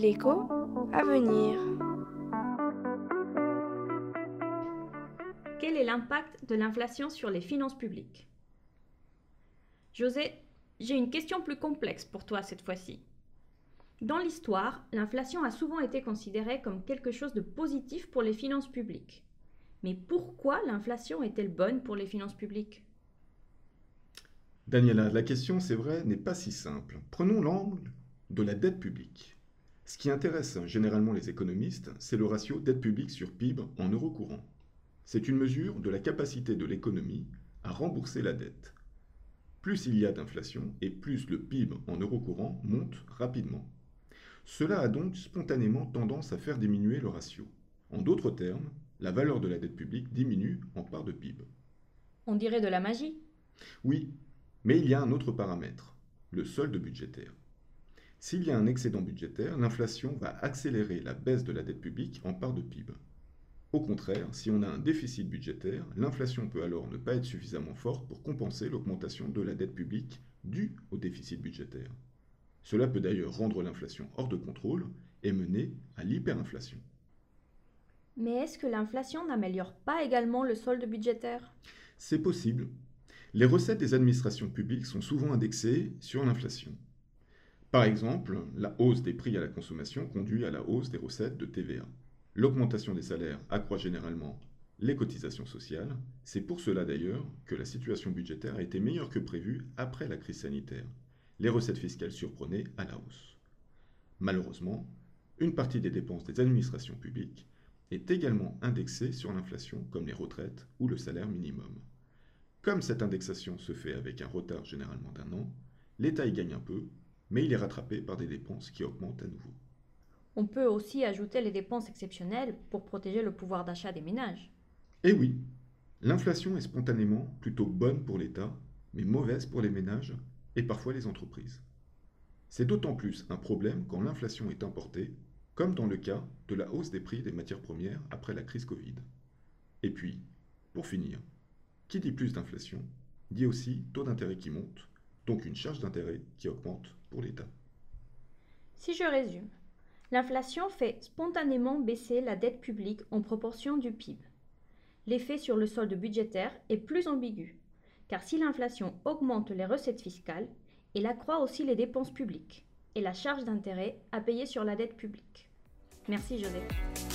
L'écho à venir. Quel est l'impact de l'inflation sur les finances publiques? José, j'ai une question plus complexe pour toi cette fois-ci. Dans l'histoire, l'inflation a souvent été considérée comme quelque chose de positif pour les finances publiques. Mais pourquoi l'inflation est-elle bonne pour les finances publiques? Daniela, la question, c'est vrai, n'est pas si simple. Prenons l'angle de la dette publique. Ce qui intéresse généralement les économistes, c'est le ratio dette publique sur PIB en euros courants. C'est une mesure de la capacité de l'économie à rembourser la dette. Plus il y a d'inflation et plus le PIB en euros courants monte rapidement. Cela a donc spontanément tendance à faire diminuer le ratio. En d'autres termes, la valeur de la dette publique diminue en part de PIB. On dirait de la magie. Oui, mais il y a un autre paramètre, le solde budgétaire. S'il y a un excédent budgétaire, l'inflation va accélérer la baisse de la dette publique en part de PIB. Au contraire, si on a un déficit budgétaire, l'inflation peut alors ne pas être suffisamment forte pour compenser l'augmentation de la dette publique due au déficit budgétaire. Cela peut d'ailleurs rendre l'inflation hors de contrôle et mener à l'hyperinflation. Mais est-ce que l'inflation n'améliore pas également le solde budgétaire? C'est possible. Les recettes des administrations publiques sont souvent indexées sur l'inflation. Par exemple, la hausse des prix à la consommation conduit à la hausse des recettes de TVA. L'augmentation des salaires accroît généralement les cotisations sociales. C'est pour cela d'ailleurs que la situation budgétaire a été meilleure que prévu après la crise sanitaire les recettes fiscales surprenaient à la hausse. Malheureusement, une partie des dépenses des administrations publiques est également indexée sur l'inflation, comme les retraites ou le salaire minimum. Comme cette indexation se fait avec un retard généralement d'un an, l'État y gagne un peu, mais il est rattrapé par des dépenses qui augmentent à nouveau. On peut aussi ajouter les dépenses exceptionnelles pour protéger le pouvoir d'achat des ménages. Eh oui, l'inflation est spontanément plutôt bonne pour l'État, mais mauvaise pour les ménages et parfois les entreprises. C'est d'autant plus un problème quand l'inflation est importée, comme dans le cas de la hausse des prix des matières premières après la crise Covid. Et puis, pour finir, qui dit plus d'inflation dit aussi taux d'intérêt qui monte, donc une charge d'intérêt qui augmente pour l'État. Si je résume, l'inflation fait spontanément baisser la dette publique en proportion du PIB. L'effet sur le solde budgétaire est plus ambigu car si l'inflation augmente les recettes fiscales, elle accroît aussi les dépenses publiques et la charge d'intérêt à payer sur la dette publique. Merci Joseph.